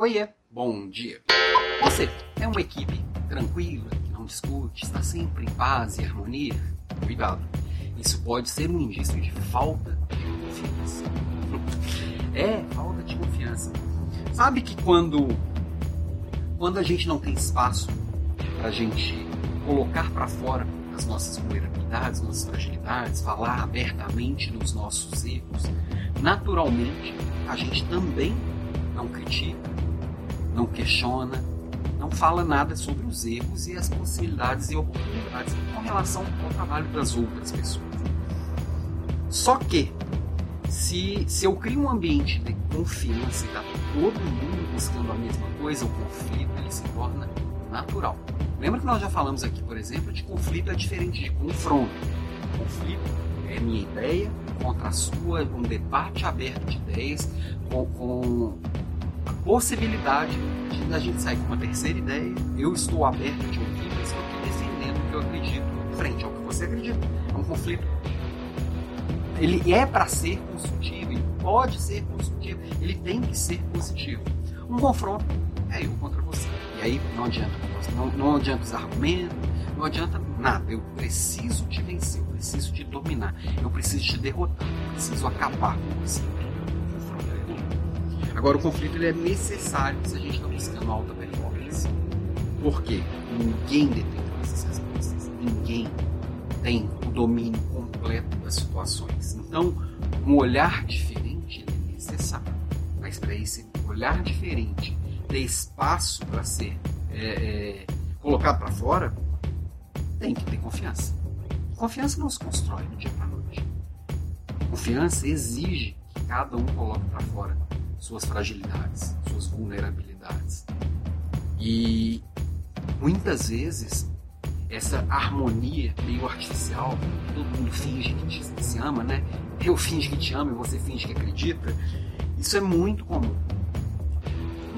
Oiê, bom dia. Você é uma equipe tranquila, que não discute, está sempre em paz e harmonia? Cuidado, isso pode ser um indício de falta de confiança. É, falta de confiança. Sabe que quando, quando a gente não tem espaço para a gente colocar para fora as nossas vulnerabilidades, nossas fragilidades, falar abertamente dos nossos erros, naturalmente a gente também não critica, não questiona, não fala nada sobre os erros e as possibilidades e oportunidades com relação ao trabalho das outras pessoas. Só que, se, se eu crio um ambiente de confiança e está todo mundo buscando a mesma coisa, o conflito ele se torna natural. Lembra que nós já falamos aqui, por exemplo, de conflito é diferente de confronto. Conflito é minha ideia contra a sua, um debate aberto de ideias, com, com possibilidade de a gente sair com uma terceira ideia. Eu estou aberto de ouvir, mas estou defendendo o que eu acredito frente ao que você acredita. É um conflito. Ele é para ser construtivo, ele pode ser construtivo, ele tem que ser positivo. Um confronto é eu contra você. E aí não adianta, não, não adianta os argumentos, não adianta nada. Eu preciso te vencer, eu preciso te dominar, eu preciso te derrotar, eu preciso acabar com você. Agora, o conflito ele é necessário se a gente está buscando alta performance. Por quê? Ninguém detém essas respostas. Ninguém tem o domínio completo das situações. Então, um olhar diferente é necessário. Mas para esse olhar diferente ter espaço para ser é, é, colocado para fora, tem que ter confiança. Confiança não se constrói do dia para noite. Confiança exige que cada um coloque para fora suas fragilidades, suas vulnerabilidades. E muitas vezes essa harmonia meio artificial, todo mundo finge que te, se ama, né? Eu finge que te amo e você finge que acredita. Isso é muito comum.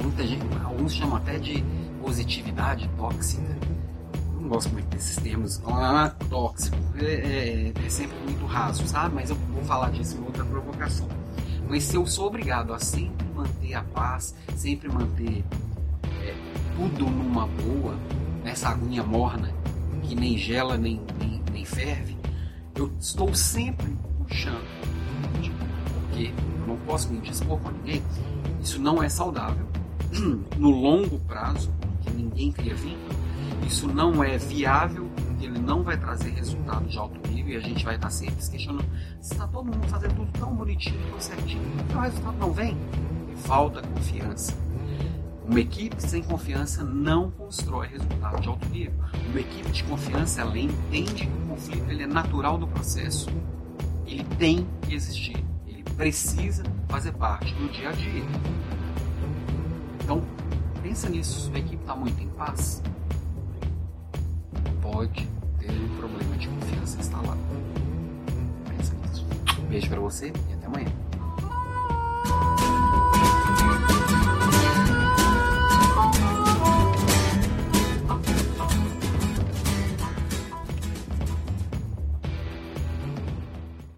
Muita gente, alguns chamam até de positividade tóxica. não gosto muito desses termos. Ah, tóxico. É, é, é sempre muito raso, sabe? Mas eu vou falar disso em outra provocação. Mas se eu sou obrigado a sempre manter a paz, sempre manter é, tudo numa boa, nessa aguinha morna, que nem gela nem, nem, nem ferve, eu estou sempre puxando. Porque eu não posso me dispor com ninguém. Isso não é saudável. No longo prazo, que ninguém cria vínculo, isso não é viável ele não vai trazer resultado de alto nível e a gente vai estar sempre se questionando se está todo mundo fazendo tudo tão bonitinho, tão certinho, e o resultado não vem. Falta confiança. Uma equipe sem confiança não constrói resultado de alto nível. Uma equipe de confiança, ela entende que o conflito ele é natural do processo. Ele tem que existir. Ele precisa fazer parte do dia a dia. Então, pensa nisso. Sua equipe está muito em paz? Pode ter um problema de confiança instalado. Pensa nisso. Beijo para você e até amanhã.